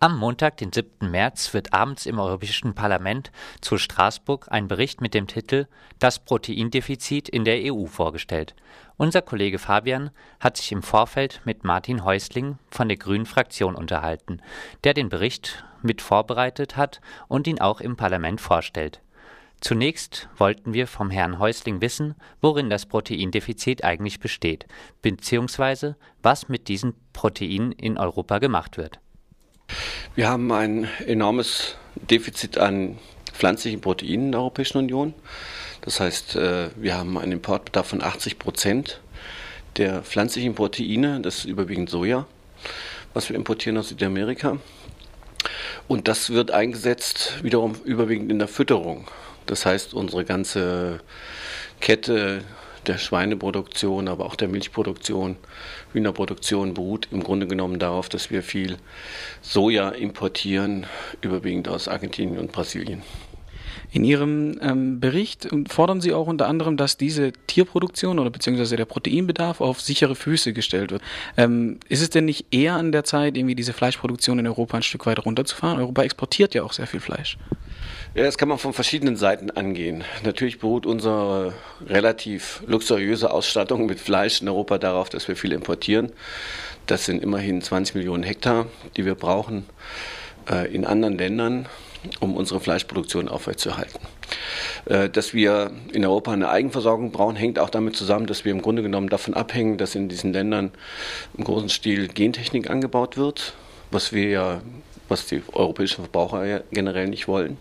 Am Montag, den 7. März, wird abends im Europäischen Parlament zu Straßburg ein Bericht mit dem Titel Das Proteindefizit in der EU vorgestellt. Unser Kollege Fabian hat sich im Vorfeld mit Martin Häusling von der Grünen Fraktion unterhalten, der den Bericht mit vorbereitet hat und ihn auch im Parlament vorstellt. Zunächst wollten wir vom Herrn Häusling wissen, worin das Proteindefizit eigentlich besteht, beziehungsweise was mit diesen Proteinen in Europa gemacht wird. Wir haben ein enormes Defizit an pflanzlichen Proteinen in der Europäischen Union. Das heißt, äh, wir haben einen Importbedarf von 80 Prozent der pflanzlichen Proteine, das ist überwiegend Soja, was wir importieren aus Südamerika. Und das wird eingesetzt wiederum überwiegend in der Fütterung. Das heißt, unsere ganze Kette der Schweineproduktion, aber auch der Milchproduktion, Hühnerproduktion beruht im Grunde genommen darauf, dass wir viel Soja importieren, überwiegend aus Argentinien und Brasilien. In Ihrem ähm, Bericht fordern Sie auch unter anderem, dass diese Tierproduktion oder beziehungsweise der Proteinbedarf auf sichere Füße gestellt wird. Ähm, ist es denn nicht eher an der Zeit, irgendwie diese Fleischproduktion in Europa ein Stück weit runterzufahren? Europa exportiert ja auch sehr viel Fleisch. Ja, das kann man von verschiedenen Seiten angehen. Natürlich beruht unsere relativ luxuriöse Ausstattung mit Fleisch in Europa darauf, dass wir viel importieren. Das sind immerhin 20 Millionen Hektar, die wir brauchen äh, in anderen Ländern, um unsere Fleischproduktion aufrechtzuerhalten. Äh, dass wir in Europa eine Eigenversorgung brauchen, hängt auch damit zusammen, dass wir im Grunde genommen davon abhängen, dass in diesen Ländern im großen Stil Gentechnik angebaut wird, was wir ja was die europäischen Verbraucher ja generell nicht wollen.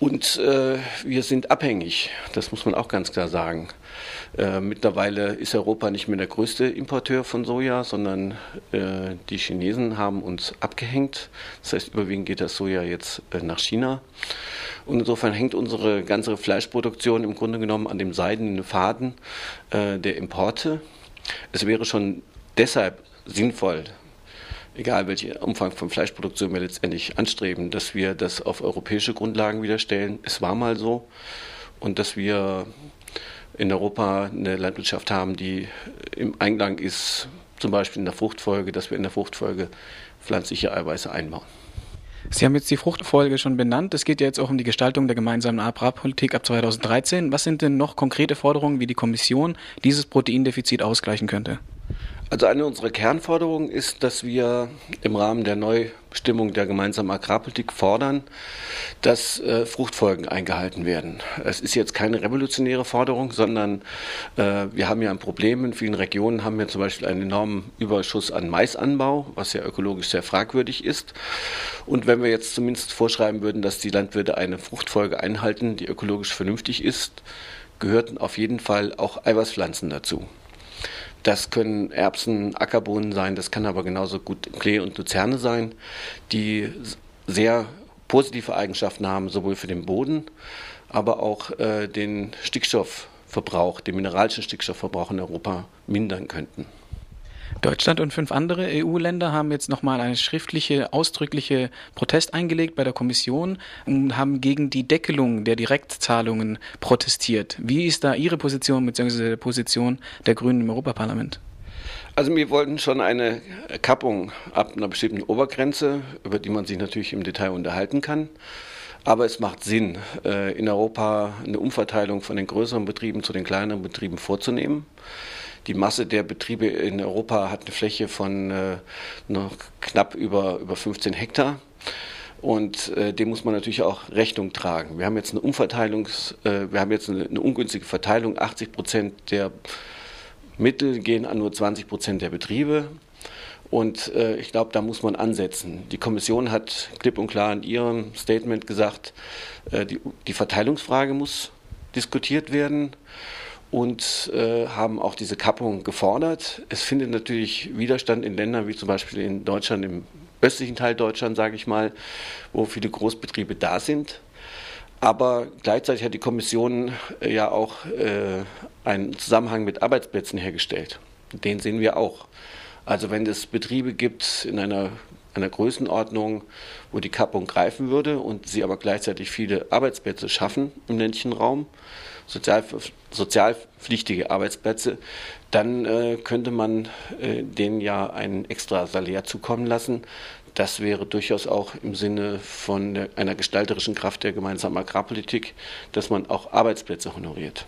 Und äh, wir sind abhängig, das muss man auch ganz klar sagen. Äh, mittlerweile ist Europa nicht mehr der größte Importeur von Soja, sondern äh, die Chinesen haben uns abgehängt. Das heißt, überwiegend geht das Soja jetzt äh, nach China. Und insofern hängt unsere ganze Fleischproduktion im Grunde genommen an dem seidenen Faden äh, der Importe. Es wäre schon deshalb sinnvoll, egal welchen Umfang von Fleischproduktion wir letztendlich anstreben, dass wir das auf europäische Grundlagen wieder stellen. Es war mal so. Und dass wir in Europa eine Landwirtschaft haben, die im Einklang ist, zum Beispiel in der Fruchtfolge, dass wir in der Fruchtfolge pflanzliche Eiweiße einbauen. Sie haben jetzt die Fruchtfolge schon benannt. Es geht ja jetzt auch um die Gestaltung der gemeinsamen Agrarpolitik ab 2013. Was sind denn noch konkrete Forderungen, wie die Kommission dieses Proteindefizit ausgleichen könnte? Also eine unserer Kernforderungen ist, dass wir im Rahmen der Neubestimmung der gemeinsamen Agrarpolitik fordern, dass äh, Fruchtfolgen eingehalten werden. Es ist jetzt keine revolutionäre Forderung, sondern äh, wir haben ja ein Problem. In vielen Regionen haben wir zum Beispiel einen enormen Überschuss an Maisanbau, was ja ökologisch sehr fragwürdig ist. Und wenn wir jetzt zumindest vorschreiben würden, dass die Landwirte eine Fruchtfolge einhalten, die ökologisch vernünftig ist, gehörten auf jeden Fall auch Eiweißpflanzen dazu. Das können Erbsen, Ackerbohnen sein, das kann aber genauso gut Klee und Luzerne sein, die sehr positive Eigenschaften haben, sowohl für den Boden, aber auch äh, den Stickstoffverbrauch, den mineralischen Stickstoffverbrauch in Europa mindern könnten. Deutschland und fünf andere EU-Länder haben jetzt nochmal eine schriftliche, ausdrückliche Protest eingelegt bei der Kommission und haben gegen die Deckelung der Direktzahlungen protestiert. Wie ist da Ihre Position bzw. die Position der Grünen im Europaparlament? Also wir wollten schon eine Kappung ab einer bestimmten Obergrenze, über die man sich natürlich im Detail unterhalten kann. Aber es macht Sinn, äh, in Europa eine Umverteilung von den größeren Betrieben zu den kleineren Betrieben vorzunehmen. Die Masse der Betriebe in Europa hat eine Fläche von äh, noch knapp über, über 15 Hektar. Und äh, dem muss man natürlich auch Rechnung tragen. Wir haben jetzt eine Umverteilungs, äh, wir haben jetzt eine, eine, ungünstige Verteilung. 80 Prozent der Mittel gehen an nur 20 Prozent der Betriebe. Und äh, ich glaube, da muss man ansetzen. Die Kommission hat klipp und klar in ihrem Statement gesagt, äh, die, die Verteilungsfrage muss diskutiert werden und äh, haben auch diese Kappung gefordert. Es findet natürlich Widerstand in Ländern wie zum Beispiel in Deutschland, im östlichen Teil Deutschlands, sage ich mal, wo viele Großbetriebe da sind. Aber gleichzeitig hat die Kommission äh, ja auch äh, einen Zusammenhang mit Arbeitsplätzen hergestellt. Den sehen wir auch. Also wenn es Betriebe gibt in einer, einer Größenordnung, wo die Kappung greifen würde und sie aber gleichzeitig viele Arbeitsplätze schaffen im ländlichen Raum, sozial, sozialpflichtige Arbeitsplätze, dann äh, könnte man äh, denen ja ein extra Salär zukommen lassen, das wäre durchaus auch im Sinne von einer gestalterischen Kraft der gemeinsamen Agrarpolitik, dass man auch Arbeitsplätze honoriert.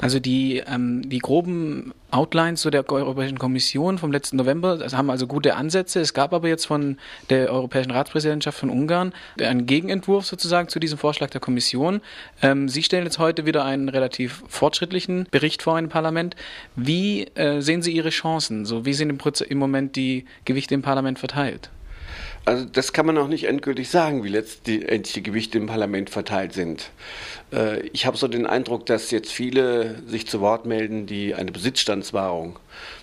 Also die, ähm, die groben Outlines zu der Europäischen Kommission vom letzten November das haben also gute Ansätze. Es gab aber jetzt von der Europäischen Ratspräsidentschaft von Ungarn einen Gegenentwurf sozusagen zu diesem Vorschlag der Kommission. Ähm, Sie stellen jetzt heute wieder einen relativ fortschrittlichen Bericht vor im Parlament. Wie äh, sehen Sie Ihre Chancen? So, wie sind im, im Moment die Gewichte im Parlament verteilt? Also das kann man noch nicht endgültig sagen, wie letztendlich die Gewichte im Parlament verteilt sind. Äh, ich habe so den Eindruck, dass jetzt viele sich zu Wort melden, die eine Besitzstandswahrung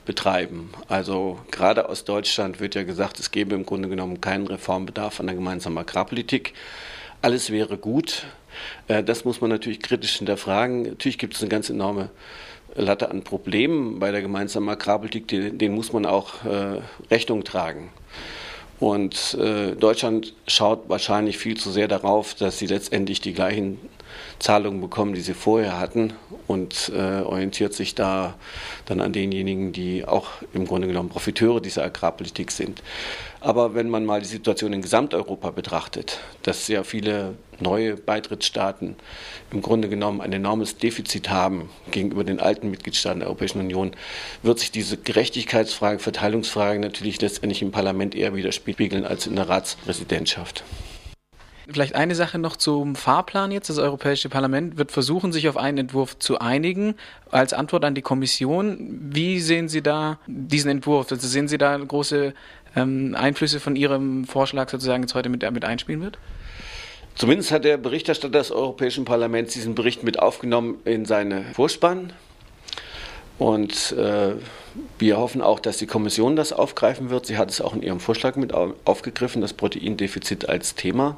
betreiben. Also gerade aus Deutschland wird ja gesagt, es gäbe im Grunde genommen keinen Reformbedarf an der gemeinsamen Agrarpolitik. Alles wäre gut. Äh, das muss man natürlich kritisch hinterfragen. Natürlich gibt es eine ganz enorme Latte an Problemen bei der gemeinsamen Agrarpolitik, denen muss man auch äh, Rechnung tragen. Und äh, Deutschland schaut wahrscheinlich viel zu sehr darauf, dass sie letztendlich die gleichen Zahlungen bekommen, die sie vorher hatten und äh, orientiert sich da dann an denjenigen, die auch im Grunde genommen Profiteure dieser Agrarpolitik sind. Aber wenn man mal die Situation in Gesamteuropa betrachtet, dass sehr viele neue Beitrittsstaaten im Grunde genommen ein enormes Defizit haben gegenüber den alten Mitgliedstaaten der Europäischen Union, wird sich diese Gerechtigkeitsfrage, Verteilungsfrage natürlich letztendlich im Parlament eher widerspiegeln als in der Ratspräsidentschaft. Vielleicht eine Sache noch zum Fahrplan jetzt. Das Europäische Parlament wird versuchen, sich auf einen Entwurf zu einigen. Als Antwort an die Kommission, wie sehen Sie da diesen Entwurf? Also sehen Sie da große ähm, Einflüsse von Ihrem Vorschlag sozusagen jetzt heute mit, mit einspielen wird? Zumindest hat der Berichterstatter des Europäischen Parlaments diesen Bericht mit aufgenommen in seine Vorspann. Und äh, wir hoffen auch, dass die Kommission das aufgreifen wird. Sie hat es auch in ihrem Vorschlag mit aufgegriffen, das Proteindefizit als Thema.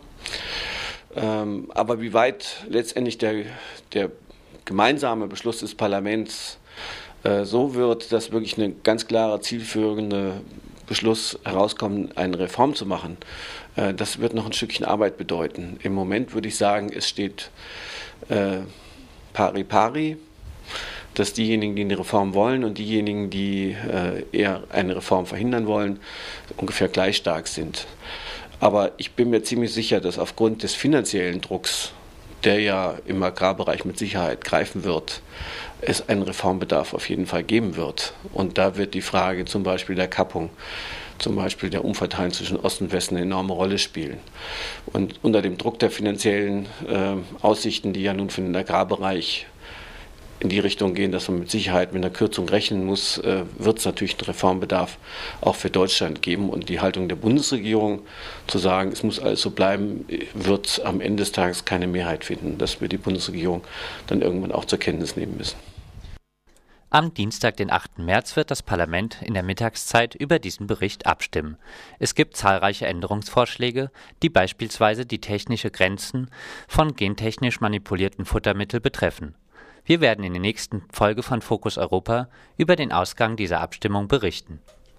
Ähm, aber wie weit letztendlich der, der gemeinsame Beschluss des Parlaments äh, so wird, dass wirklich eine ganz klare, zielführende Beschluss herauskommt, eine Reform zu machen, äh, das wird noch ein Stückchen Arbeit bedeuten. Im Moment würde ich sagen, es steht äh, pari pari dass diejenigen, die eine Reform wollen und diejenigen, die äh, eher eine Reform verhindern wollen, ungefähr gleich stark sind. Aber ich bin mir ziemlich sicher, dass aufgrund des finanziellen Drucks, der ja im Agrarbereich mit Sicherheit greifen wird, es einen Reformbedarf auf jeden Fall geben wird. Und da wird die Frage zum Beispiel der Kappung, zum Beispiel der Umverteilung zwischen Ost und Westen eine enorme Rolle spielen. Und unter dem Druck der finanziellen äh, Aussichten, die ja nun für den Agrarbereich in die Richtung gehen, dass man mit Sicherheit mit einer Kürzung rechnen muss, äh, wird es natürlich einen Reformbedarf auch für Deutschland geben. Und die Haltung der Bundesregierung zu sagen, es muss alles so bleiben, wird am Ende des Tages keine Mehrheit finden. Das wird die Bundesregierung dann irgendwann auch zur Kenntnis nehmen müssen. Am Dienstag, den 8. März, wird das Parlament in der Mittagszeit über diesen Bericht abstimmen. Es gibt zahlreiche Änderungsvorschläge, die beispielsweise die technische Grenzen von gentechnisch manipulierten Futtermitteln betreffen. Wir werden in der nächsten Folge von Fokus Europa über den Ausgang dieser Abstimmung berichten